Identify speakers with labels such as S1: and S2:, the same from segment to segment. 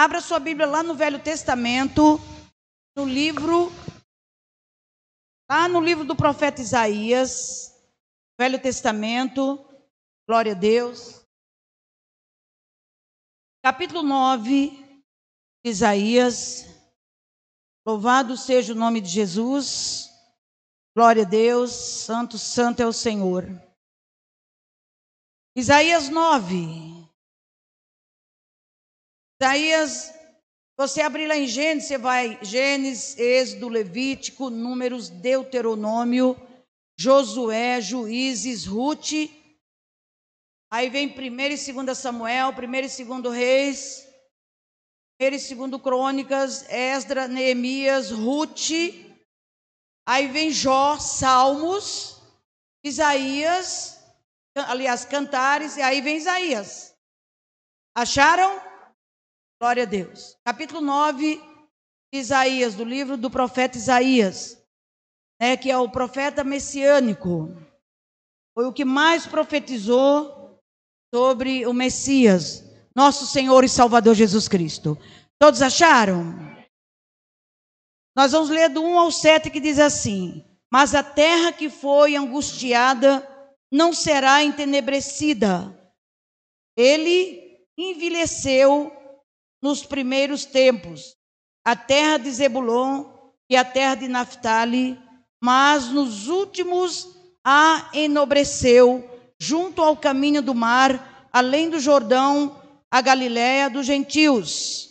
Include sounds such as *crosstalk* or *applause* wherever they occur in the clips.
S1: Abra sua Bíblia lá no Velho Testamento, no livro, lá no livro do profeta Isaías, Velho Testamento, glória a Deus. Capítulo 9, Isaías. Louvado seja o nome de Jesus. Glória a Deus. Santo, santo é o Senhor. Isaías 9. Isaías, você abrir lá em Gênesis, você vai Gênesis, Êxodo, Levítico, Números, Deuteronômio, Josué, Juízes, Ruth. Aí vem 1 e 2 Samuel, 1 e 2 Reis, 1 e 2 Crônicas, Esdra, Neemias, Ruth. Aí vem Jó, Salmos, Isaías, aliás, Cantares, e aí vem Isaías. Acharam? Glória a Deus. Capítulo 9, Isaías, do livro do profeta Isaías, né, que é o profeta messiânico. Foi o que mais profetizou sobre o Messias, nosso Senhor e Salvador Jesus Cristo. Todos acharam? Nós vamos ler do 1 ao 7 que diz assim: Mas a terra que foi angustiada não será entenebrecida. Ele envelheceu nos primeiros tempos, a terra de Zebulon e a terra de Naphtali, mas nos últimos a enobreceu, junto ao caminho do mar, além do Jordão, a Galiléia dos gentios.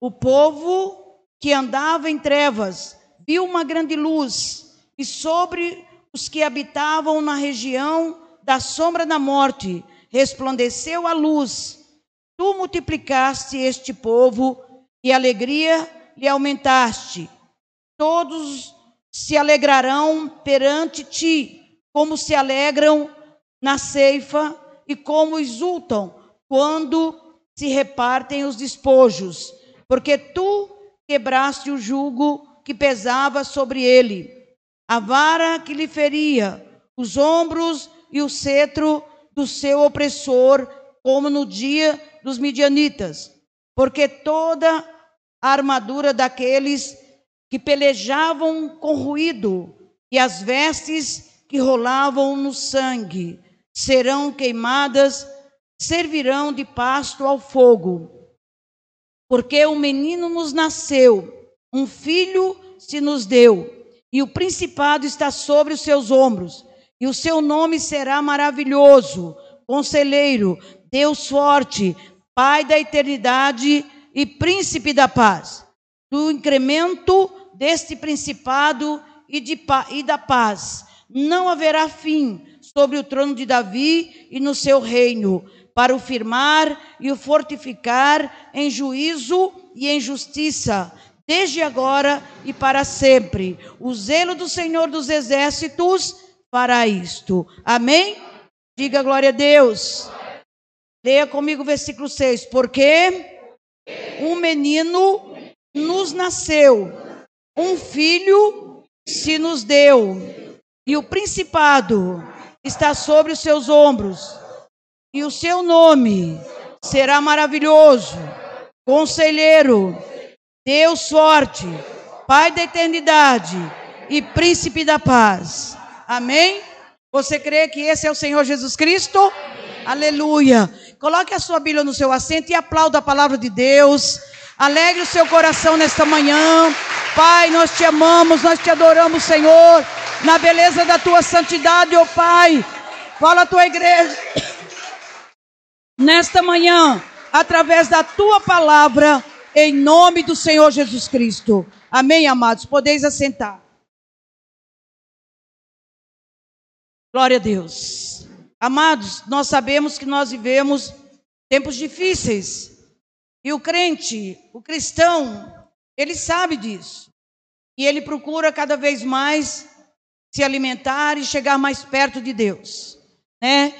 S1: O povo que andava em trevas viu uma grande luz, e sobre os que habitavam na região da sombra da morte resplandeceu a luz. Tu multiplicaste este povo e alegria lhe aumentaste. Todos se alegrarão perante ti, como se alegram na ceifa e como exultam quando se repartem os despojos, porque tu quebraste o jugo que pesava sobre ele, a vara que lhe feria, os ombros e o cetro do seu opressor, como no dia dos midianitas, porque toda a armadura daqueles que pelejavam com ruído e as vestes que rolavam no sangue serão queimadas, servirão de pasto ao fogo. Porque um menino nos nasceu, um filho se nos deu, e o principado está sobre os seus ombros, e o seu nome será maravilhoso, conselheiro, Deus forte, Pai da eternidade e príncipe da paz. Do incremento deste principado e, de, e da paz não haverá fim sobre o trono de Davi e no seu reino, para o firmar e o fortificar em juízo e em justiça, desde agora e para sempre. O zelo do Senhor dos exércitos fará isto. Amém? Diga glória a Deus. Leia comigo o versículo 6. Porque um menino nos nasceu, um filho se nos deu, e o principado está sobre os seus ombros, e o seu nome será maravilhoso, conselheiro, Deus forte, Pai da eternidade e príncipe da paz. Amém? Você crê que esse é o Senhor Jesus Cristo? Amém. Aleluia. Coloque a sua Bíblia no seu assento e aplauda a palavra de Deus. Alegre o seu coração nesta manhã. Pai, nós te amamos, nós te adoramos, Senhor, na beleza da tua santidade, ó oh Pai. Fala a tua igreja nesta manhã, através da tua palavra, em nome do Senhor Jesus Cristo. Amém, amados. Podeis assentar. Glória a Deus. Amados, nós sabemos que nós vivemos tempos difíceis. E o crente, o cristão, ele sabe disso. E ele procura cada vez mais se alimentar e chegar mais perto de Deus, né?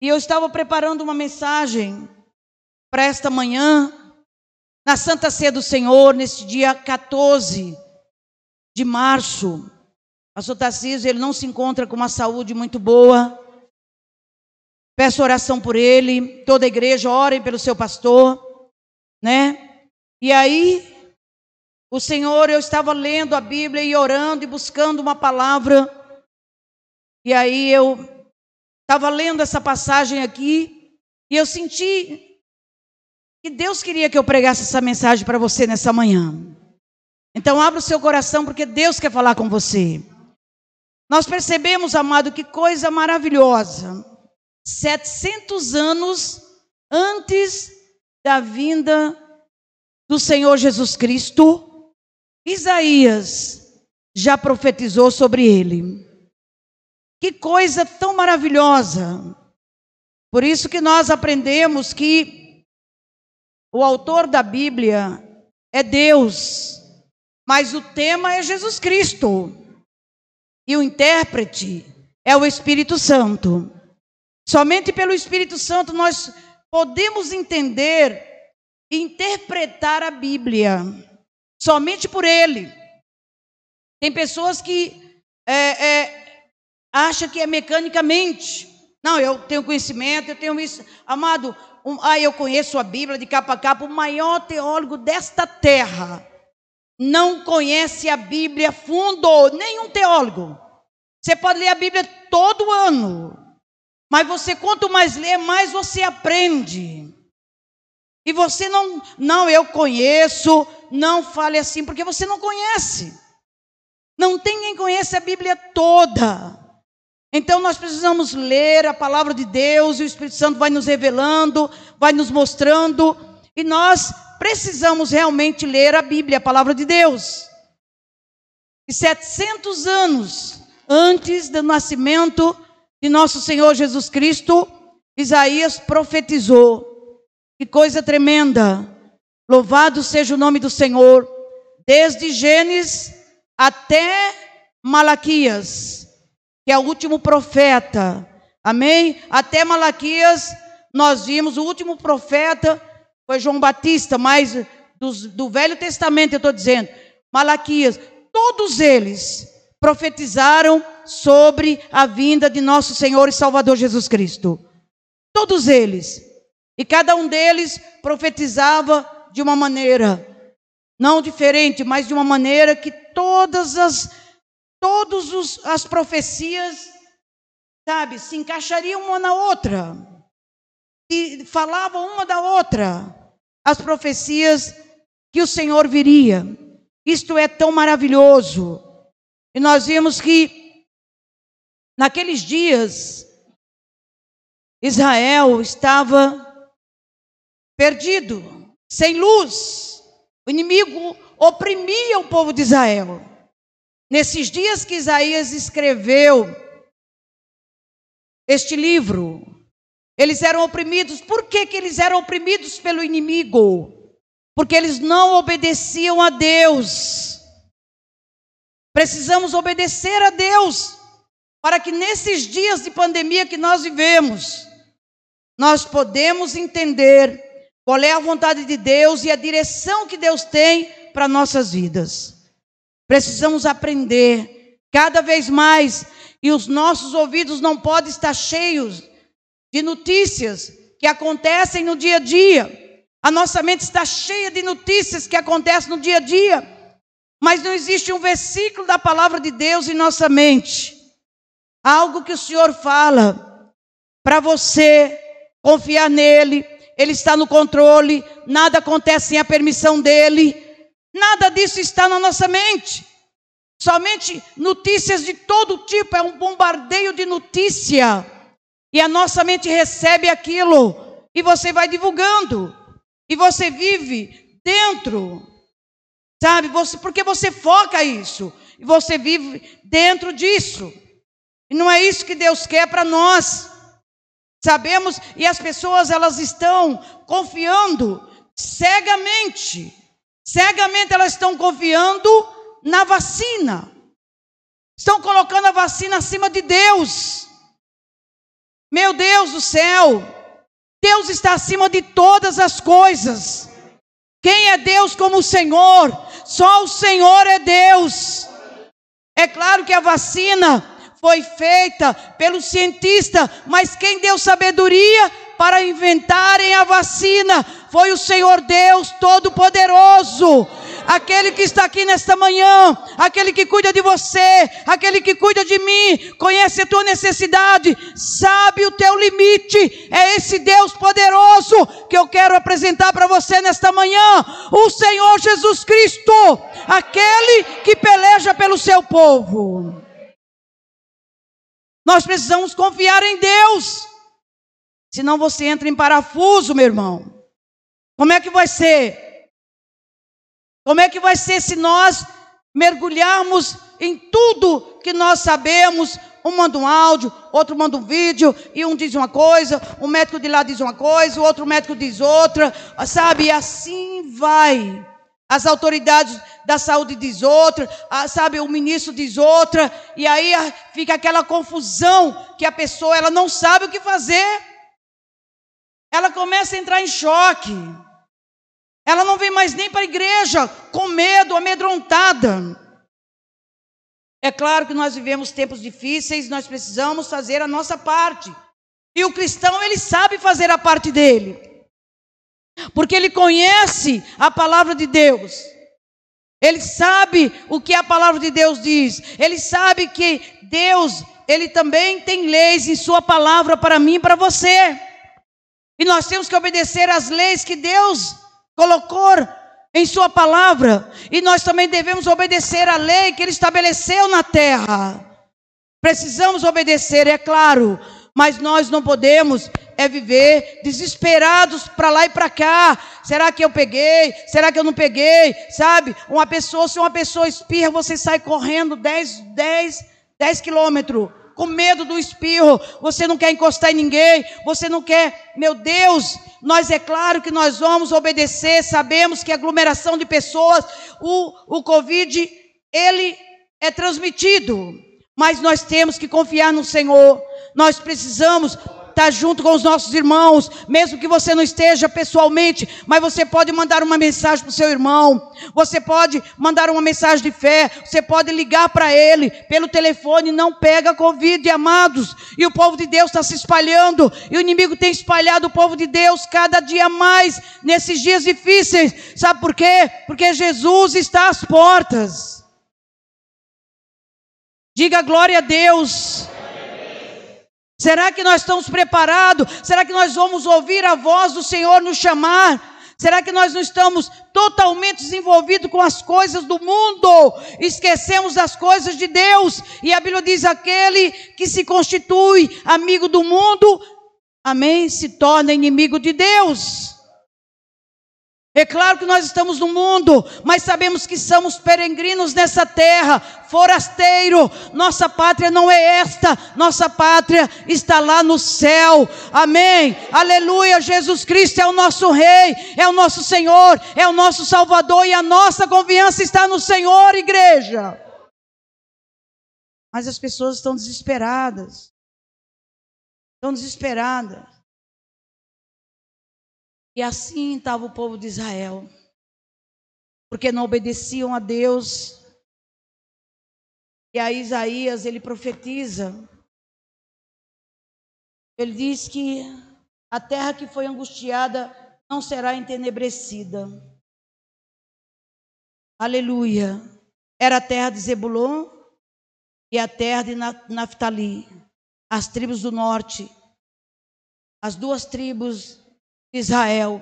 S1: E eu estava preparando uma mensagem para esta manhã, na Santa Ceia do Senhor, neste dia 14 de março. Pastor Tarcísio, ele não se encontra com uma saúde muito boa. Peço oração por ele, toda a igreja, orem pelo seu pastor. né? E aí, o Senhor, eu estava lendo a Bíblia e orando e buscando uma palavra. E aí eu estava lendo essa passagem aqui e eu senti que Deus queria que eu pregasse essa mensagem para você nessa manhã. Então abra o seu coração porque Deus quer falar com você. Nós percebemos, amado, que coisa maravilhosa. 700 anos antes da vinda do Senhor Jesus Cristo, Isaías já profetizou sobre ele. Que coisa tão maravilhosa. Por isso que nós aprendemos que o autor da Bíblia é Deus, mas o tema é Jesus Cristo. E o intérprete é o Espírito Santo. Somente pelo Espírito Santo nós podemos entender interpretar a Bíblia. Somente por ele. Tem pessoas que é, é, acham que é mecanicamente. Não, eu tenho conhecimento, eu tenho isso. Amado, um, ah, eu conheço a Bíblia de capa a capa. O maior teólogo desta terra não conhece a Bíblia fundo, nenhum teólogo. Você pode ler a Bíblia todo ano. Mas você, quanto mais lê, mais você aprende. E você não, não, eu conheço, não fale assim, porque você não conhece. Não tem quem conhece a Bíblia toda. Então nós precisamos ler a palavra de Deus, e o Espírito Santo vai nos revelando, vai nos mostrando, e nós precisamos realmente ler a Bíblia, a palavra de Deus. E 700 anos antes do nascimento de nosso Senhor Jesus Cristo, Isaías profetizou. Que coisa tremenda! Louvado seja o nome do Senhor, desde Gênesis até Malaquias, que é o último profeta. Amém? Até Malaquias, nós vimos o último profeta foi João Batista, mas do, do Velho Testamento eu estou dizendo, Malaquias, todos eles profetizaram sobre a vinda de nosso Senhor e Salvador Jesus Cristo. Todos eles. E cada um deles profetizava de uma maneira não diferente, mas de uma maneira que todas as todas as profecias, sabe, se encaixariam uma na outra. E falavam uma da outra. As profecias que o Senhor viria. Isto é tão maravilhoso. E nós vimos que naqueles dias Israel estava perdido, sem luz. O inimigo oprimia o povo de Israel. Nesses dias que Isaías escreveu este livro, eles eram oprimidos. Por que, que eles eram oprimidos pelo inimigo? Porque eles não obedeciam a Deus. Precisamos obedecer a Deus para que nesses dias de pandemia que nós vivemos, nós podemos entender qual é a vontade de Deus e a direção que Deus tem para nossas vidas. Precisamos aprender cada vez mais e os nossos ouvidos não podem estar cheios de notícias que acontecem no dia a dia. A nossa mente está cheia de notícias que acontecem no dia a dia. Mas não existe um versículo da palavra de Deus em nossa mente. Algo que o Senhor fala para você confiar nele, ele está no controle, nada acontece sem a permissão dele. Nada disso está na nossa mente. Somente notícias de todo tipo, é um bombardeio de notícia. E a nossa mente recebe aquilo e você vai divulgando. E você vive dentro Sabe? Você, porque você foca isso. E você vive dentro disso. E não é isso que Deus quer para nós. Sabemos, e as pessoas elas estão confiando cegamente. Cegamente elas estão confiando na vacina. Estão colocando a vacina acima de Deus. Meu Deus do céu. Deus está acima de todas as coisas. Quem é Deus como o Senhor? Só o Senhor é Deus. É claro que a vacina foi feita pelo cientista, mas quem deu sabedoria para inventarem a vacina foi o Senhor Deus Todo-Poderoso aquele que está aqui nesta manhã, aquele que cuida de você, aquele que cuida de mim, conhece a tua necessidade, sabe o teu limite. É esse Deus poderoso que eu quero apresentar para você nesta manhã, o Senhor Jesus Cristo, aquele que peleja pelo seu povo. Nós precisamos confiar em Deus. Senão você entra em parafuso, meu irmão. Como é que vai ser? Como é que vai ser se nós mergulharmos em tudo que nós sabemos? Um manda um áudio, outro manda um vídeo, e um diz uma coisa, o médico de lá diz uma coisa, o outro médico diz outra, sabe? E assim vai. As autoridades da saúde diz outra, sabe, o ministro diz outra, e aí fica aquela confusão que a pessoa ela não sabe o que fazer. Ela começa a entrar em choque. Ela não vem mais nem para a igreja com medo, amedrontada. É claro que nós vivemos tempos difíceis, nós precisamos fazer a nossa parte. E o cristão, ele sabe fazer a parte dele. Porque ele conhece a palavra de Deus. Ele sabe o que a palavra de Deus diz. Ele sabe que Deus, ele também tem leis em sua palavra para mim e para você. E nós temos que obedecer às leis que Deus colocou em Sua palavra, e nós também devemos obedecer à lei que Ele estabeleceu na terra. Precisamos obedecer, é claro, mas nós não podemos é viver desesperados para lá e para cá. Será que eu peguei? Será que eu não peguei? Sabe? Uma pessoa, se uma pessoa espirra, você sai correndo 10, 10, 10 quilômetros com medo do espirro, você não quer encostar em ninguém, você não quer, meu Deus, nós é claro que nós vamos obedecer, sabemos que aglomeração de pessoas, o, o Covid, ele é transmitido, mas nós temos que confiar no Senhor, nós precisamos estar junto com os nossos irmãos, mesmo que você não esteja pessoalmente, mas você pode mandar uma mensagem para o seu irmão, você pode mandar uma mensagem de fé, você pode ligar para ele pelo telefone, não pega Covid, amados, e o povo de Deus está se espalhando, e o inimigo tem espalhado o povo de Deus cada dia mais nesses dias difíceis, sabe por quê? Porque Jesus está às portas. Diga glória a Deus. Será que nós estamos preparados? Será que nós vamos ouvir a voz do Senhor nos chamar? Será que nós não estamos totalmente desenvolvidos com as coisas do mundo? Esquecemos das coisas de Deus. E a Bíblia diz: aquele que se constitui amigo do mundo, amém, se torna inimigo de Deus. É claro que nós estamos no mundo, mas sabemos que somos peregrinos nessa terra, forasteiro. Nossa pátria não é esta, nossa pátria está lá no céu. Amém. Aleluia. Jesus Cristo é o nosso Rei, é o nosso Senhor, é o nosso Salvador e a nossa confiança está no Senhor, igreja. Mas as pessoas estão desesperadas. Estão desesperadas. E assim estava o povo de Israel, porque não obedeciam a Deus. E aí Isaías, ele profetiza. Ele diz que a terra que foi angustiada não será entenebrecida. Aleluia. Era a terra de Zebulon e a terra de Naftali, as tribos do norte, as duas tribos Israel.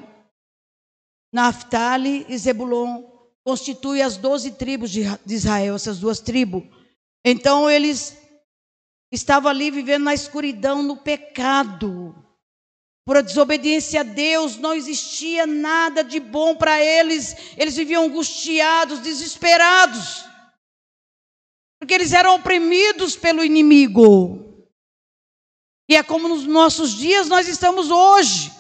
S1: Naftali e Zebulon constituem as doze tribos de Israel, essas duas tribos. Então eles estavam ali vivendo na escuridão, no pecado. Por desobediência a Deus, não existia nada de bom para eles. Eles viviam angustiados, desesperados. Porque eles eram oprimidos pelo inimigo. E é como nos nossos dias nós estamos hoje.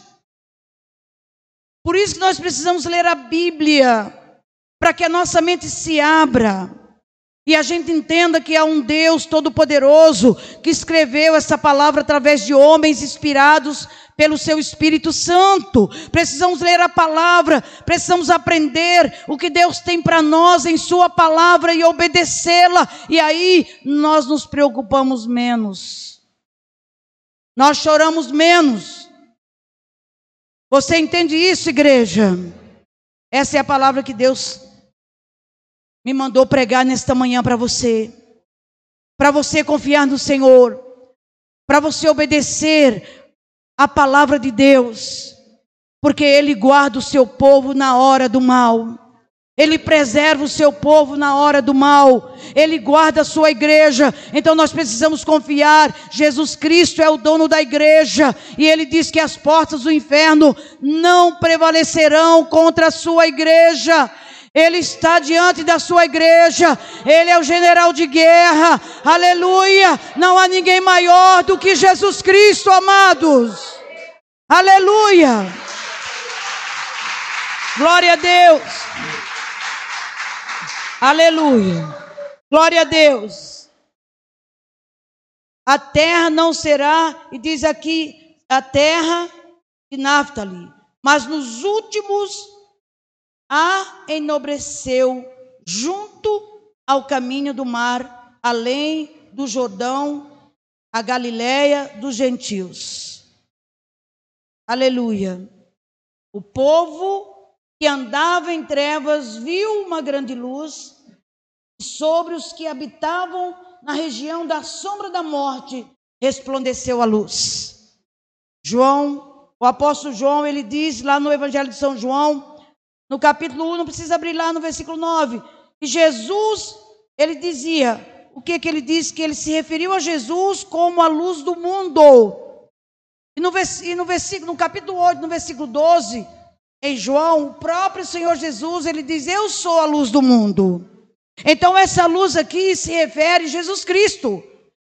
S1: Por isso que nós precisamos ler a Bíblia, para que a nossa mente se abra e a gente entenda que há um Deus todo-poderoso que escreveu essa palavra através de homens inspirados pelo seu Espírito Santo. Precisamos ler a palavra, precisamos aprender o que Deus tem para nós em Sua palavra e obedecê-la, e aí nós nos preocupamos menos, nós choramos menos Você entende isso, igreja? Essa é a palavra que Deus me mandou pregar nesta manhã para você. Para você confiar no Senhor. Para você obedecer a palavra de Deus. Porque Ele guarda o seu povo na hora do mal. Ele preserva o seu povo na hora do mal. Ele guarda a sua igreja. Então nós precisamos confiar. Jesus Cristo é o dono da igreja. E ele diz que as portas do inferno não prevalecerão contra a sua igreja. Ele está diante da sua igreja. Ele é o general de guerra. Aleluia. Não há ninguém maior do que Jesus Cristo, amados. Aleluia. Glória a Deus. Aleluia. Glória a Deus. A terra não será, e diz aqui, a terra de Naftali, mas nos últimos a enobreceu junto ao caminho do mar, além do Jordão, a Galiléia dos gentios. Aleluia. O povo que andava em trevas viu uma grande luz sobre os que habitavam na região da sombra da morte, resplandeceu a luz. João, o apóstolo João, ele diz lá no Evangelho de São João, no capítulo 1, não precisa abrir lá no versículo 9, que Jesus, ele dizia, o que que ele disse? Que ele se referiu a Jesus como a luz do mundo. E no, e no versículo, no capítulo 8, no versículo 12, em João, o próprio Senhor Jesus, ele diz: Eu sou a luz do mundo. Então, essa luz aqui se refere a Jesus Cristo,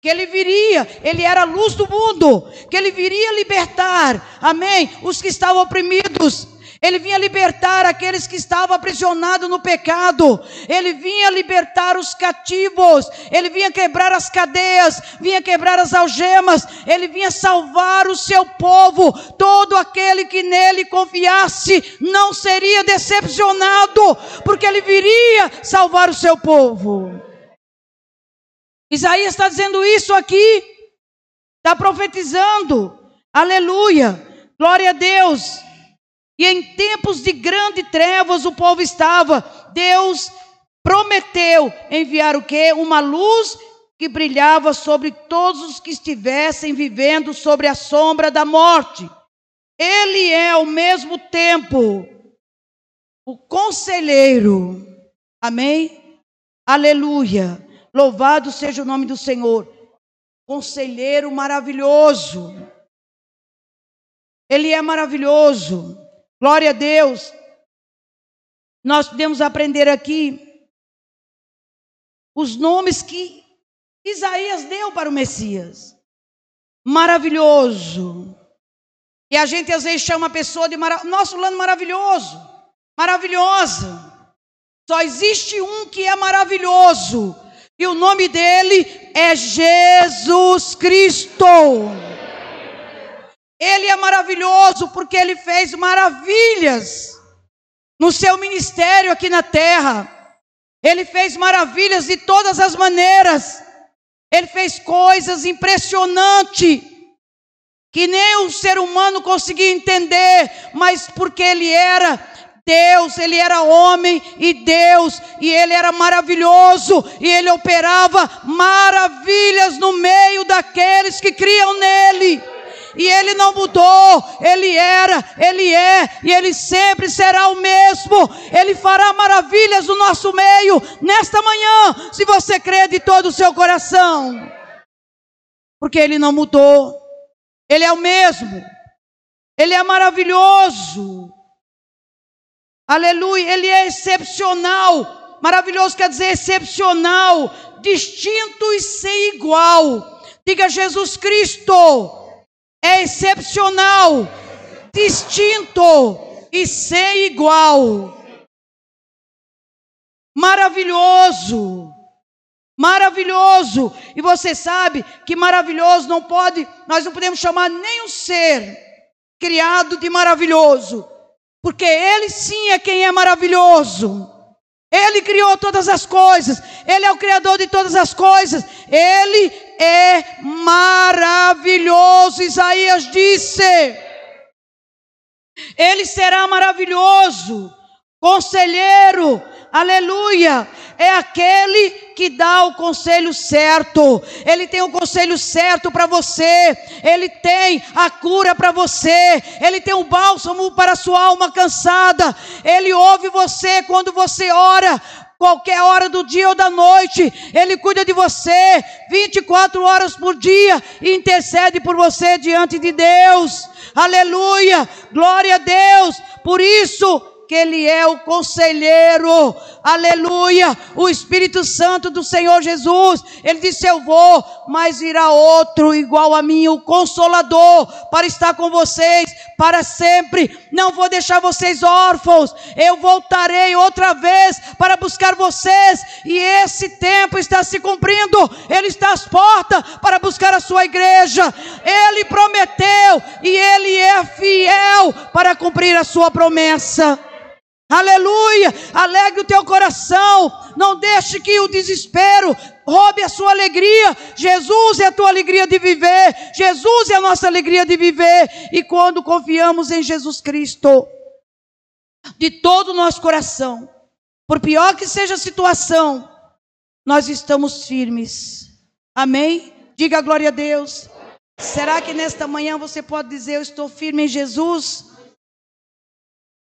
S1: que ele viria, ele era a luz do mundo, que ele viria libertar, amém, os que estavam oprimidos, ele vinha libertar aqueles que estavam aprisionados no pecado. Ele vinha libertar os cativos. Ele vinha quebrar as cadeias, vinha quebrar as algemas. Ele vinha salvar o seu povo. Todo aquele que nele confiasse não seria decepcionado, porque ele viria salvar o seu povo. Isaías está dizendo isso aqui, está profetizando. Aleluia. Glória a Deus. E em tempos de grande trevas o povo estava. Deus prometeu enviar o quê? Uma luz que brilhava sobre todos os que estivessem vivendo sobre a sombra da morte. Ele é ao mesmo tempo o conselheiro. Amém? Aleluia. Louvado seja o nome do Senhor. Conselheiro maravilhoso. Ele é maravilhoso. Glória a Deus. Nós podemos aprender aqui os nomes que Isaías deu para o Messias. Maravilhoso. E a gente às vezes chama a pessoa de maravilhoso. Nosso lano maravilhoso. Maravilhosa. Só existe um que é maravilhoso. E o nome dele é Jesus Cristo. Ele é maravilhoso porque ele fez maravilhas no seu ministério aqui na terra. Ele fez maravilhas de todas as maneiras. Ele fez coisas impressionantes que nem o ser humano conseguia entender, mas porque ele era Deus, ele era homem e Deus, e ele era maravilhoso, e ele operava maravilhas no meio daqueles que criam nele e ele não mudou, ele era, ele é e ele sempre será o mesmo. Ele fará maravilhas no nosso meio nesta manhã, se você crê de todo o seu coração. Porque ele não mudou. Ele é o mesmo. Ele é maravilhoso. Aleluia, ele é excepcional. Maravilhoso quer dizer excepcional, distinto e sem igual. Diga Jesus Cristo é excepcional, distinto e sem igual. Maravilhoso. Maravilhoso. E você sabe que maravilhoso não pode, nós não podemos chamar nenhum ser criado de maravilhoso, porque ele sim é quem é maravilhoso. Ele criou todas as coisas, Ele é o Criador de todas as coisas, Ele é maravilhoso. Isaías disse: Ele será maravilhoso, conselheiro, aleluia. É aquele que dá o conselho certo. Ele tem o conselho certo para você. Ele tem a cura para você. Ele tem o bálsamo para a sua alma cansada. Ele ouve você quando você ora qualquer hora do dia ou da noite, Ele cuida de você 24 horas por dia e intercede por você diante de Deus. Aleluia! Glória a Deus! Por isso, que Ele é o conselheiro, aleluia, o Espírito Santo do Senhor Jesus. Ele disse: Eu vou, mas virá outro igual a mim, o Consolador, para estar com vocês para sempre. Não vou deixar vocês órfãos. Eu voltarei outra vez para buscar vocês, e esse tempo está se cumprindo. Ele está às portas para buscar a sua igreja. Ele prometeu e ele é fiel para cumprir a sua promessa. Aleluia! Alegre o teu coração. Não deixe que o desespero roube a sua alegria. Jesus é a tua alegria de viver. Jesus é a nossa alegria de viver. E quando confiamos em Jesus Cristo, de todo o nosso coração, por pior que seja a situação, nós estamos firmes. Amém? Diga glória a Deus. Será que nesta manhã você pode dizer: Eu estou firme em Jesus?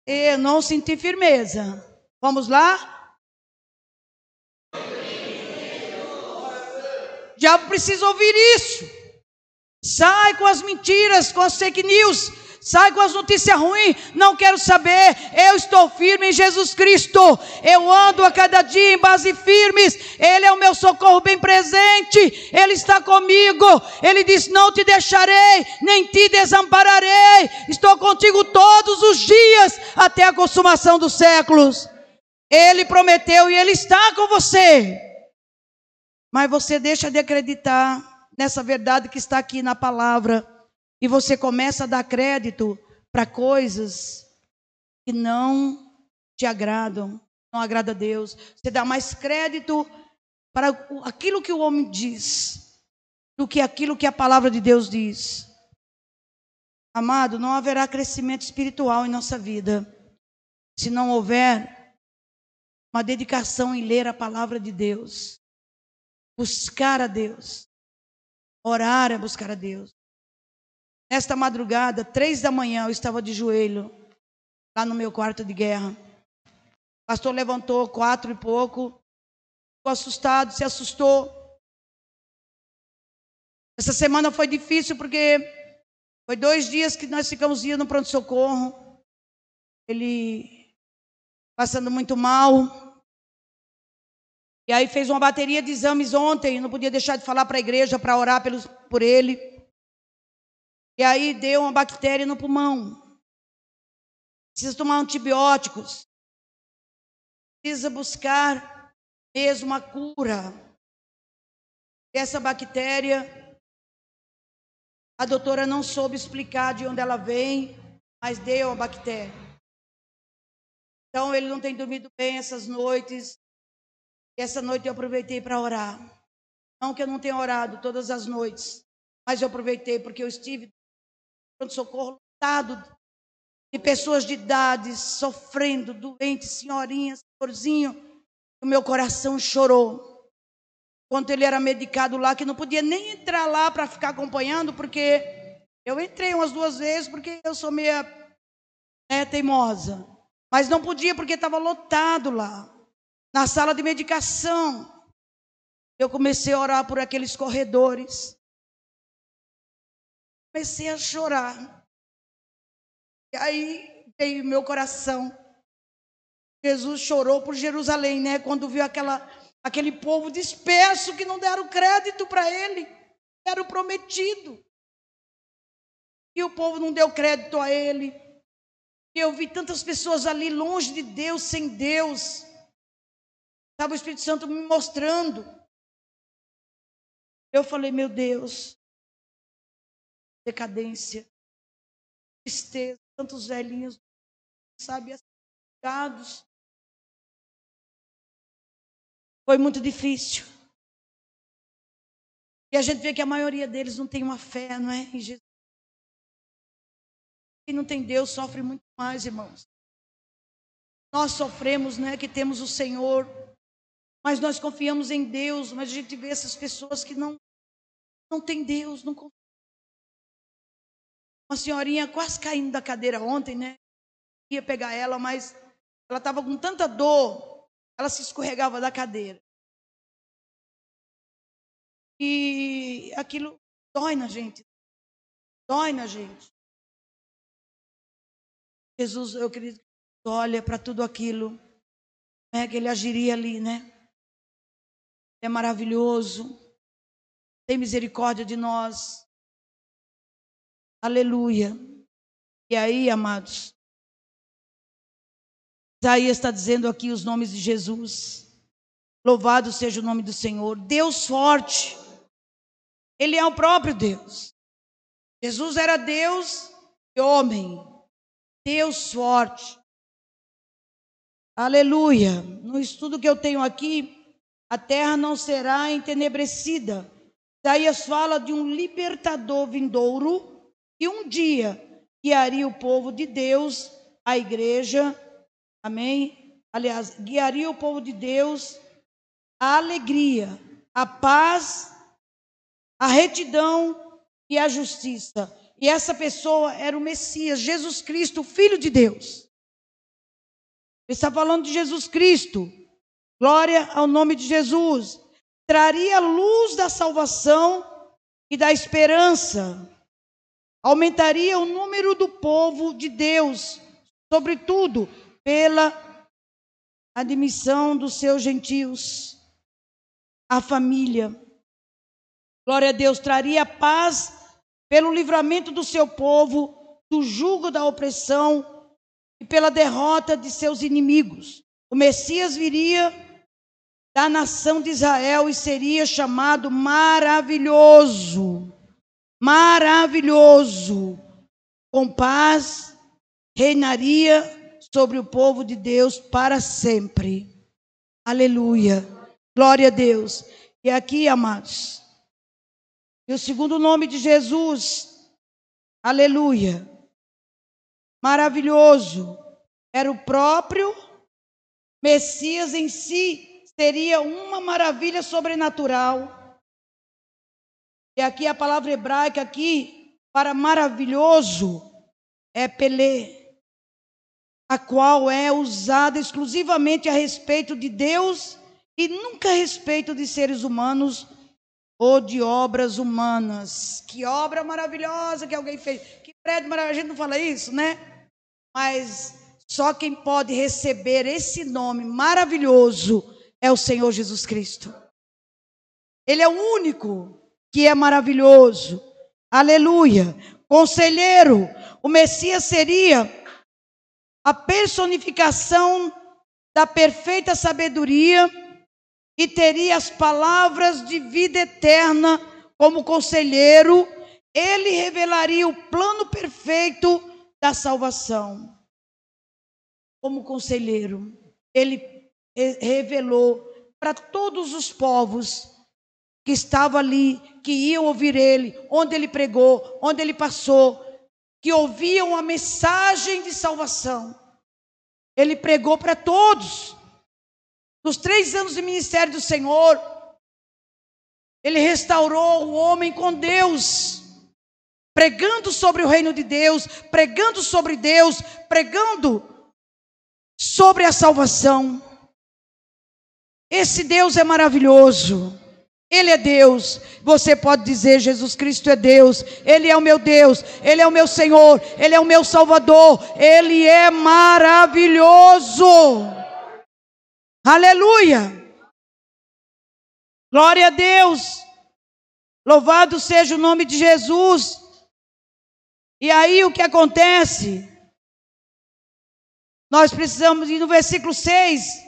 S1: Eu não senti firmeza. Vamos lá? Já precisa ouvir isso. Sai com as mentiras, com as fake news. Sai com as notícias ruins. Não quero saber. Eu estou firme em Jesus Cristo. Eu ando a cada dia em base firmes. Ele é o meu socorro bem presente. Ele está comigo. Ele diz: Não te deixarei, nem te desampararei. Estou contigo todos os dias, até a consumação dos séculos. Ele prometeu e ele está com você. Mas você deixa de acreditar nessa verdade que está aqui na palavra e você começa a dar crédito para coisas que não te agradam, não agrada a Deus. Você dá mais crédito para aquilo que o homem diz do que aquilo que a palavra de Deus diz. Amado, não haverá crescimento espiritual em nossa vida se não houver uma dedicação em ler a palavra de Deus, buscar a Deus, orar é buscar a Deus. Nesta madrugada, três da manhã, eu estava de joelho, lá no meu quarto de guerra. O pastor levantou quatro e pouco, ficou assustado, se assustou. Essa semana foi difícil porque foi dois dias que nós ficamos indo no pronto-socorro. Ele passando muito mal. E aí fez uma bateria de exames ontem, não podia deixar de falar para a igreja para orar pelos, por ele. E aí deu uma bactéria no pulmão. Precisa tomar antibióticos. Precisa buscar mesmo uma cura. Essa bactéria, a doutora não soube explicar de onde ela vem, mas deu a bactéria. Então ele não tem dormido bem essas noites. E essa noite eu aproveitei para orar. Não que eu não tenha orado todas as noites, mas eu aproveitei porque eu estive pronto-socorro lotado de pessoas de idade sofrendo, doentes, senhorinhas, senhorzinho. O meu coração chorou. Quando ele era medicado lá, que não podia nem entrar lá para ficar acompanhando, porque eu entrei umas duas vezes, porque eu sou meia né, teimosa. Mas não podia, porque estava lotado lá, na sala de medicação. Eu comecei a orar por aqueles corredores comecei a chorar. E aí veio meu coração. Jesus chorou por Jerusalém, né? Quando viu aquela, aquele povo disperso que não deram crédito para ele, era o prometido. E o povo não deu crédito a ele. E eu vi tantas pessoas ali longe de Deus, sem Deus. Estava o Espírito Santo me mostrando. Eu falei, meu Deus, decadência, tristeza, tantos velhinhos, sabe, assados. Foi muito difícil. E a gente vê que a maioria deles não tem uma fé, não é? Em Jesus. Quem não tem Deus sofre muito mais, irmãos. Nós sofremos, né, que temos o Senhor, mas nós confiamos em Deus, mas a gente vê essas pessoas que não não tem Deus, não confiam. Uma senhorinha quase caindo da cadeira ontem, né? Ia pegar ela, mas ela estava com tanta dor, ela se escorregava da cadeira. E aquilo dói na gente. Dói na gente. Jesus, eu acredito que olha para tudo aquilo, né, que ele agiria ali, né? É maravilhoso, tem misericórdia de nós. Aleluia. E aí, amados, Isaías está dizendo aqui os nomes de Jesus. Louvado seja o nome do Senhor. Deus forte. Ele é o próprio Deus. Jesus era Deus e homem. Deus forte. Aleluia. No estudo que eu tenho aqui, a terra não será entenebrecida. Isaías fala de um libertador vindouro que um dia guiaria o povo de Deus, a igreja, amém? Aliás, guiaria o povo de Deus a alegria, a paz, a retidão e a justiça. E essa pessoa era o Messias, Jesus Cristo, o Filho de Deus. Ele está falando de Jesus Cristo. Glória ao nome de Jesus. Traria a luz da salvação e da esperança. Aumentaria o número do povo de Deus, sobretudo pela admissão dos seus gentios a família. Glória a Deus, traria paz pelo livramento do seu povo do jugo da opressão e pela derrota de seus inimigos. O Messias viria da nação de Israel e seria chamado maravilhoso. Maravilhoso. Com paz, reinaria sobre o povo de Deus para sempre. Aleluia. Glória a Deus. E aqui, amados, e o segundo nome de Jesus, aleluia, maravilhoso, era o próprio Messias em si, seria uma maravilha sobrenatural. E aqui a palavra hebraica aqui para maravilhoso é Pelé, a qual é usada exclusivamente a respeito de Deus e nunca a respeito de seres humanos ou de obras humanas. Que obra maravilhosa que alguém fez. Que prédio maravilhoso. A gente não fala isso, né? Mas só quem pode receber esse nome maravilhoso é o Senhor Jesus Cristo. Ele é o único que é maravilhoso. Aleluia. Conselheiro, o Messias seria a personificação da perfeita sabedoria e teria as palavras de vida eterna como conselheiro, ele revelaria o plano perfeito da salvação. Como conselheiro, ele revelou para todos os povos que estavam ali, que iam ouvir ele, onde ele pregou, onde ele passou, que ouviam a mensagem de salvação. Ele pregou para todos. Nos três anos de ministério do Senhor, ele restaurou o homem com Deus, pregando sobre o reino de Deus, pregando sobre Deus, pregando sobre a salvação. Esse Deus é maravilhoso. Ele é Deus. Você pode dizer: Jesus Cristo é Deus. Ele é o meu Deus. Ele é o meu Senhor. Ele é o meu Salvador. Ele é maravilhoso. Aleluia! Glória a Deus! Louvado seja o nome de Jesus. E aí o que acontece? Nós precisamos ir no versículo 6.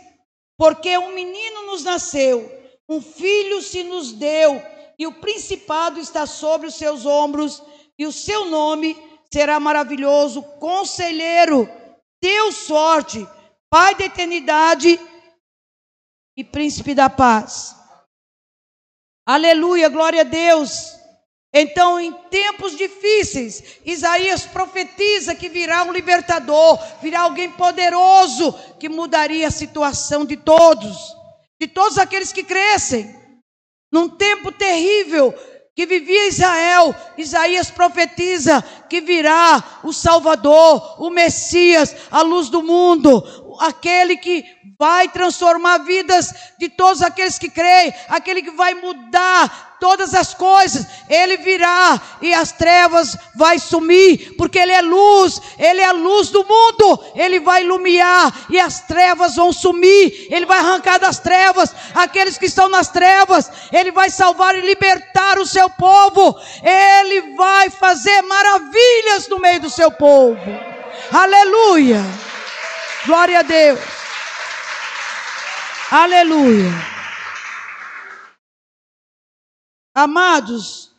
S1: Porque um menino nos nasceu, um filho se nos deu, e o principado está sobre os seus ombros, e o seu nome será maravilhoso, conselheiro, Deus sorte, Pai da eternidade e príncipe da paz. Aleluia, glória a Deus. Então, em tempos difíceis, Isaías profetiza que virá um libertador, virá alguém poderoso que mudaria a situação de todos, de todos aqueles que crescem. Num tempo terrível que vivia Israel, Isaías profetiza que virá o Salvador, o Messias, a luz do mundo, aquele que vai transformar vidas de todos aqueles que creem, aquele que vai mudar todas as coisas. Ele virá e as trevas vai sumir, porque ele é luz, ele é a luz do mundo. Ele vai iluminar e as trevas vão sumir. Ele vai arrancar das trevas aqueles que estão nas trevas. Ele vai salvar e libertar o seu povo. Ele vai fazer maravilhas no meio do seu povo. Aleluia. Glória a Deus. Aleluia. Amados,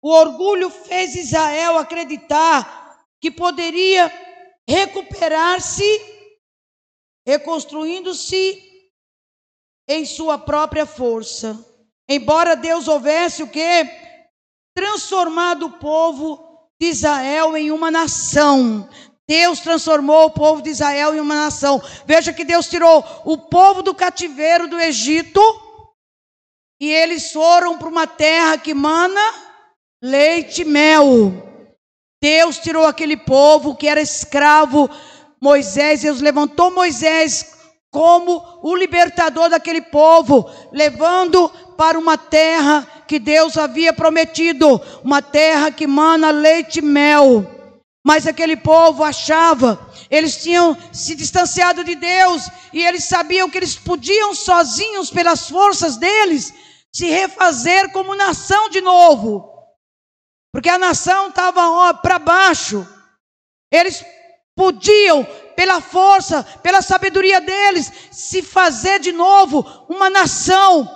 S1: o orgulho fez Israel acreditar que poderia recuperar-se, reconstruindo-se em sua própria força. Embora Deus houvesse o que? Transformado o povo de Israel em uma nação. Deus transformou o povo de Israel em uma nação. Veja que Deus tirou o povo do cativeiro do Egito e eles foram para uma terra que mana leite e mel. Deus tirou aquele povo que era escravo. Moisés, Deus levantou Moisés como o libertador daquele povo, levando para uma terra que Deus havia prometido, uma terra que mana leite e mel. Mas aquele povo achava, eles tinham se distanciado de Deus e eles sabiam que eles podiam sozinhos, pelas forças deles, se refazer como nação de novo. Porque a nação estava para baixo. Eles podiam, pela força, pela sabedoria deles, se fazer de novo uma nação.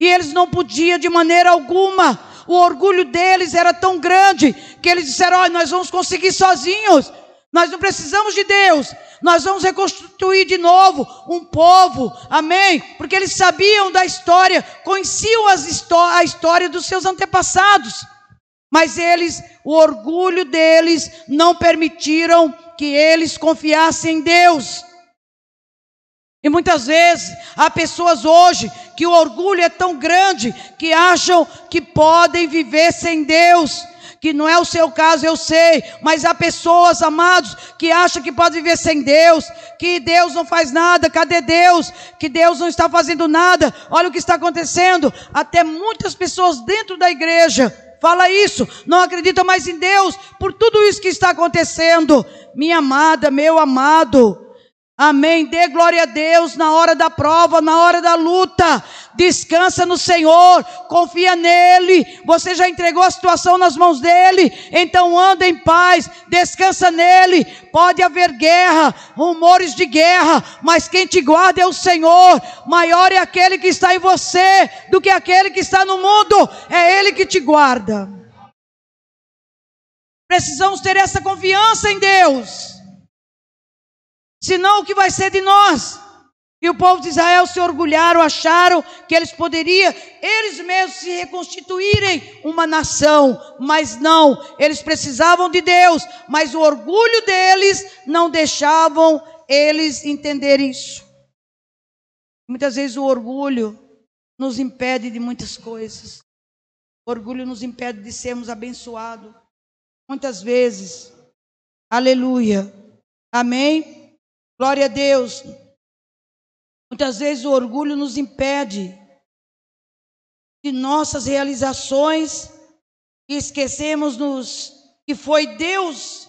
S1: E eles não podiam de maneira alguma o orgulho deles era tão grande que eles disseram: Olha, nós vamos conseguir sozinhos, nós não precisamos de Deus, nós vamos reconstruir de novo um povo, amém? Porque eles sabiam da história, conheciam a história dos seus antepassados, mas eles, o orgulho deles, não permitiram que eles confiassem em Deus. E muitas vezes há pessoas hoje que o orgulho é tão grande que acham que podem viver sem Deus. Que não é o seu caso, eu sei, mas há pessoas, amados, que acham que podem viver sem Deus, que Deus não faz nada, cadê Deus? Que Deus não está fazendo nada, olha o que está acontecendo. Até muitas pessoas dentro da igreja fala isso, não acredita mais em Deus por tudo isso que está acontecendo. Minha amada, meu amado, Amém. Dê glória a Deus na hora da prova, na hora da luta. Descansa no Senhor, confia nele. Você já entregou a situação nas mãos dele, então anda em paz, descansa nele. Pode haver guerra, rumores de guerra, mas quem te guarda é o Senhor. Maior é aquele que está em você do que aquele que está no mundo. É ele que te guarda. Precisamos ter essa confiança em Deus. Senão o que vai ser de nós? E o povo de Israel se orgulharam, acharam que eles poderiam, eles mesmos, se reconstituírem uma nação, mas não, eles precisavam de Deus, mas o orgulho deles não deixavam eles entender isso. Muitas vezes o orgulho nos impede de muitas coisas, o orgulho nos impede de sermos abençoados. Muitas vezes, aleluia, amém? Glória a Deus. Muitas vezes o orgulho nos impede de nossas realizações e esquecemos-nos que foi Deus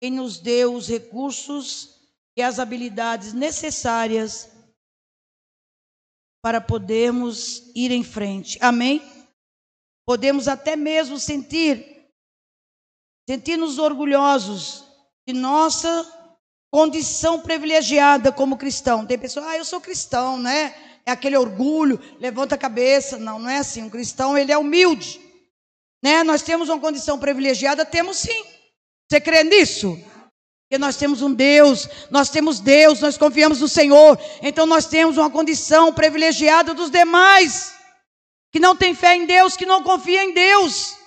S1: quem nos deu os recursos e as habilidades necessárias para podermos ir em frente. Amém? Podemos até mesmo sentir, sentir-nos orgulhosos de nossa condição privilegiada como cristão. Tem pessoas, ah, eu sou cristão, né? É aquele orgulho, levanta a cabeça. Não, não é assim. Um cristão, ele é humilde. Né? Nós temos uma condição privilegiada? Temos sim. Você crê nisso? Porque nós temos um Deus, nós temos Deus, nós confiamos no Senhor. Então nós temos uma condição privilegiada dos demais, que não tem fé em Deus, que não confia em Deus.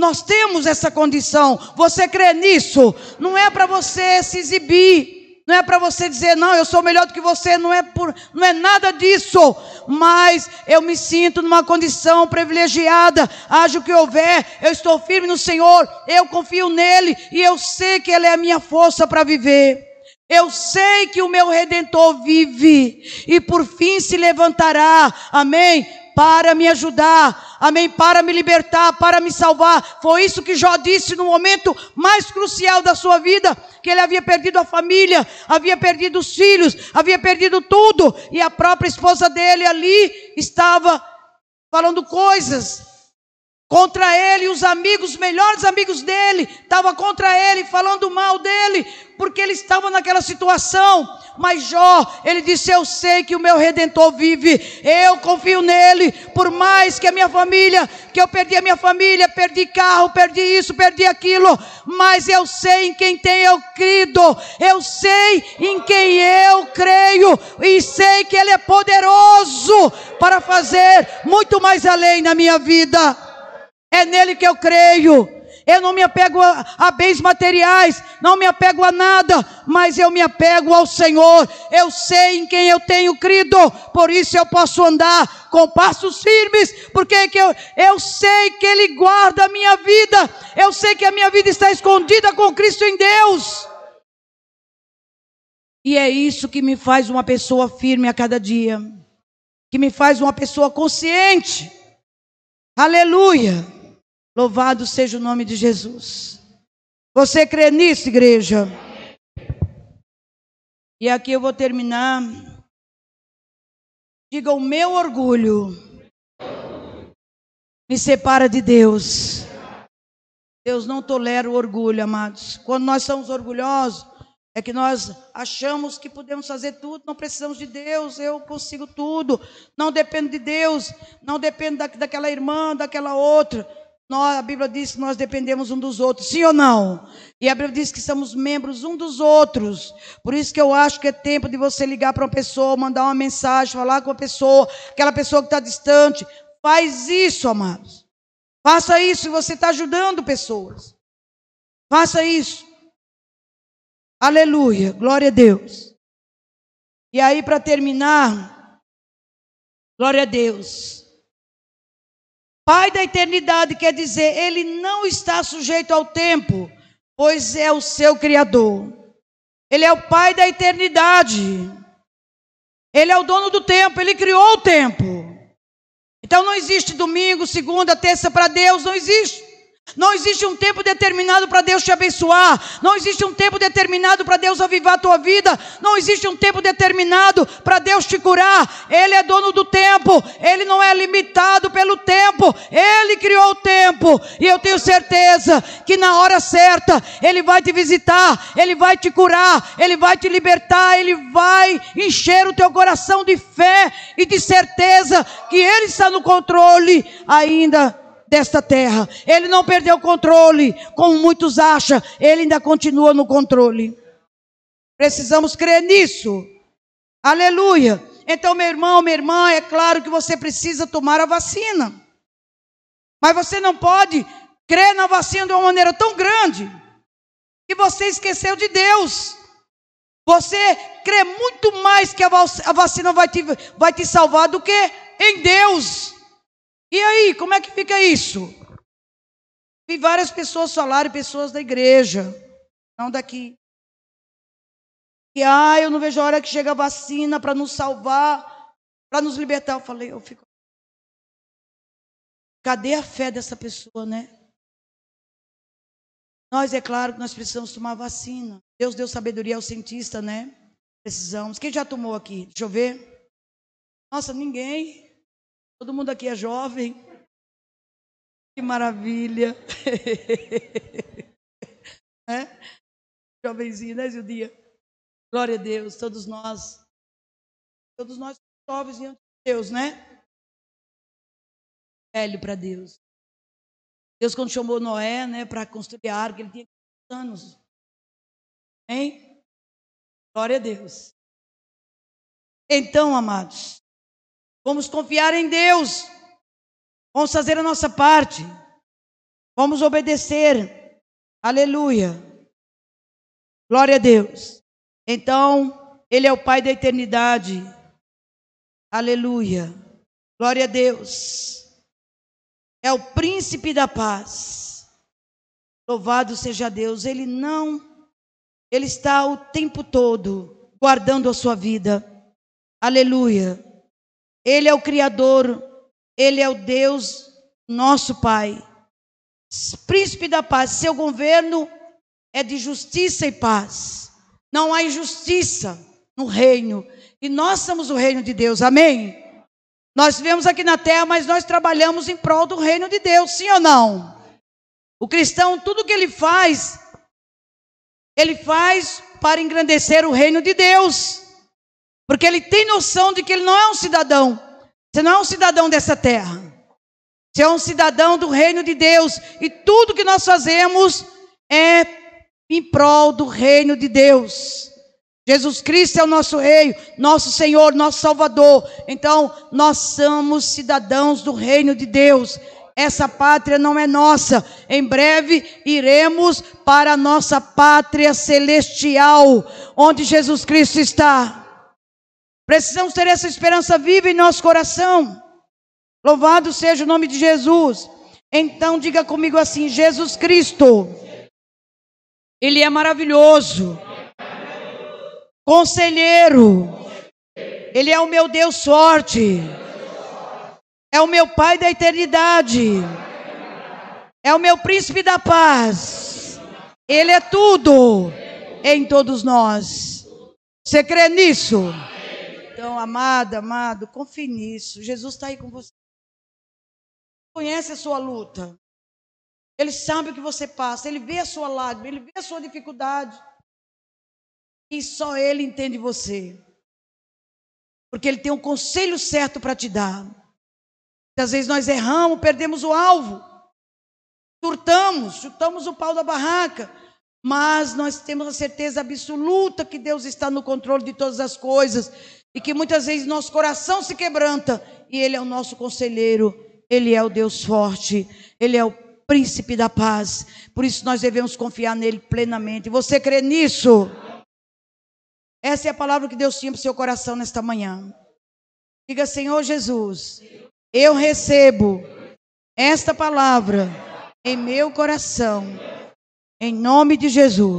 S1: Nós temos essa condição. Você crê nisso? Não é para você se exibir. Não é para você dizer, não, eu sou melhor do que você, não é, por, não é nada disso, mas eu me sinto numa condição privilegiada, haja o que houver, eu estou firme no Senhor, eu confio nele e eu sei que Ele é a minha força para viver. Eu sei que o meu redentor vive e por fim se levantará, amém? Para me ajudar, amém? Para me libertar, para me salvar. Foi isso que Jó disse no momento mais crucial da sua vida, que ele havia perdido a família, havia perdido os filhos, havia perdido tudo, e a própria esposa dele ali estava falando coisas contra ele, os amigos, os melhores amigos dele, estavam contra ele, falando mal dele, porque ele estava naquela situação. Mas Jó, ele disse: Eu sei que o meu redentor vive, eu confio nele, por mais que a minha família, que eu perdi a minha família, perdi carro, perdi isso, perdi aquilo, mas eu sei em quem tem eu crido, eu sei em quem eu creio, e sei que ele é poderoso para fazer muito mais além na minha vida. É nele que eu creio. Eu não me apego a, a, bens materiais, não me apego a nada, mas eu me apego ao Senhor. Eu sei em quem eu tenho crido, por isso eu posso andar com passos firmes, porque que eu, eu sei que Ele guarda a minha vida, eu sei que a minha vida está escondida com Cristo em Deus. E é isso que me faz uma pessoa firme a cada dia, que me faz uma pessoa consciente. Aleluia. Louvado seja o nome de Jesus. Você crê nisso, igreja? E aqui eu vou terminar. Diga: o meu orgulho me separa de Deus. Deus não tolera o orgulho, amados. Quando nós somos orgulhosos, é que nós achamos que podemos fazer tudo, não precisamos de Deus, eu consigo tudo, não dependo de Deus, não dependo da, daquela irmã, daquela outra. Nós, a Bíblia diz que nós dependemos um dos outros, sim ou não? E a Bíblia diz que somos membros um dos outros. Por isso que eu acho que é tempo de você ligar para uma pessoa, mandar uma mensagem, falar com a pessoa, aquela pessoa que está distante. Faz isso, amados. Faça isso e você está ajudando pessoas. Faça isso. Aleluia. Glória a Deus. E aí, para terminar, glória a Deus. Pai da eternidade quer dizer, ele não está sujeito ao tempo, pois é o seu Criador. Ele é o Pai da eternidade. Ele é o dono do tempo, ele criou o tempo. Então não existe domingo, segunda, terça para Deus, não existe. Não existe um tempo determinado para Deus te abençoar. Não existe um tempo determinado para Deus avivar a tua vida. Não existe um tempo determinado para Deus te curar. Ele é dono do tempo. Ele não é limitado pelo tempo. Ele criou o tempo. E eu tenho certeza que na hora certa Ele vai te visitar. Ele vai te curar. Ele vai te libertar. Ele vai encher o teu coração de fé e de certeza que Ele está no controle ainda desta terra. Ele não perdeu o controle, como muitos acham, ele ainda continua no controle. Precisamos crer nisso. Aleluia. Então, meu irmão, minha irmã, é claro que você precisa tomar a vacina. Mas você não pode crer na vacina de uma maneira tão grande que você esqueceu de Deus. Você crê muito mais que a vacina vai te, vai te salvar do que em Deus. E aí, como é que fica isso? Vi várias pessoas falarem, pessoas da igreja, não daqui. Que, ah, eu não vejo a hora que chega a vacina para nos salvar, para nos libertar. Eu falei, eu fico. Cadê a fé dessa pessoa, né? Nós, é claro que nós precisamos tomar vacina. Deus deu sabedoria ao cientista, né? Precisamos. Quem já tomou aqui? Deixa eu ver. Nossa, ninguém. Todo mundo aqui é jovem. Que maravilha. *laughs* é? Jovenzinho, né, Zildia? Glória a Deus, todos nós. Todos nós jovens diante de Deus, né? Velho para Deus. Deus, quando chamou Noé, né, para construir a arca, ele tinha anos. Hein? Glória a Deus. Então, amados, Vamos confiar em Deus. Vamos fazer a nossa parte. Vamos obedecer. Aleluia. Glória a Deus. Então, Ele é o Pai da eternidade. Aleluia. Glória a Deus. É o príncipe da paz. Louvado seja Deus. Ele não, ele está o tempo todo guardando a sua vida. Aleluia. Ele é o Criador, Ele é o Deus, nosso Pai. Príncipe da paz, seu governo é de justiça e paz. Não há injustiça no reino. E nós somos o reino de Deus, amém? Nós vivemos aqui na terra, mas nós trabalhamos em prol do reino de Deus, sim ou não? O cristão, tudo que ele faz, ele faz para engrandecer o reino de Deus. Porque ele tem noção de que ele não é um cidadão. Você não é um cidadão dessa terra. Você é um cidadão do reino de Deus. E tudo que nós fazemos é em prol do reino de Deus. Jesus Cristo é o nosso Rei, nosso Senhor, nosso Salvador. Então, nós somos cidadãos do reino de Deus. Essa pátria não é nossa. Em breve iremos para a nossa pátria celestial, onde Jesus Cristo está. Precisamos ter essa esperança viva em nosso coração. Louvado seja o nome de Jesus. Então diga comigo assim: Jesus Cristo, Ele é maravilhoso, conselheiro, Ele é o meu Deus forte, é o meu Pai da eternidade, é o meu príncipe da paz, Ele é tudo em todos nós. Você crê nisso? Então, amada, amado, confie nisso. Jesus está aí com você. Conhece a sua luta. Ele sabe o que você passa. Ele vê a sua lágrima. Ele vê a sua dificuldade. E só Ele entende você. Porque Ele tem um conselho certo para te dar. Às vezes nós erramos, perdemos o alvo. Surtamos, chutamos o pau da barraca. Mas nós temos a certeza absoluta que Deus está no controle de todas as coisas e que muitas vezes nosso coração se quebranta e Ele é o nosso conselheiro, Ele é o Deus forte, Ele é o príncipe da paz. Por isso nós devemos confiar nele plenamente. Você crê nisso? Essa é a palavra que Deus tinha para o seu coração nesta manhã. Diga, Senhor Jesus, eu recebo esta palavra em meu coração, em nome de Jesus.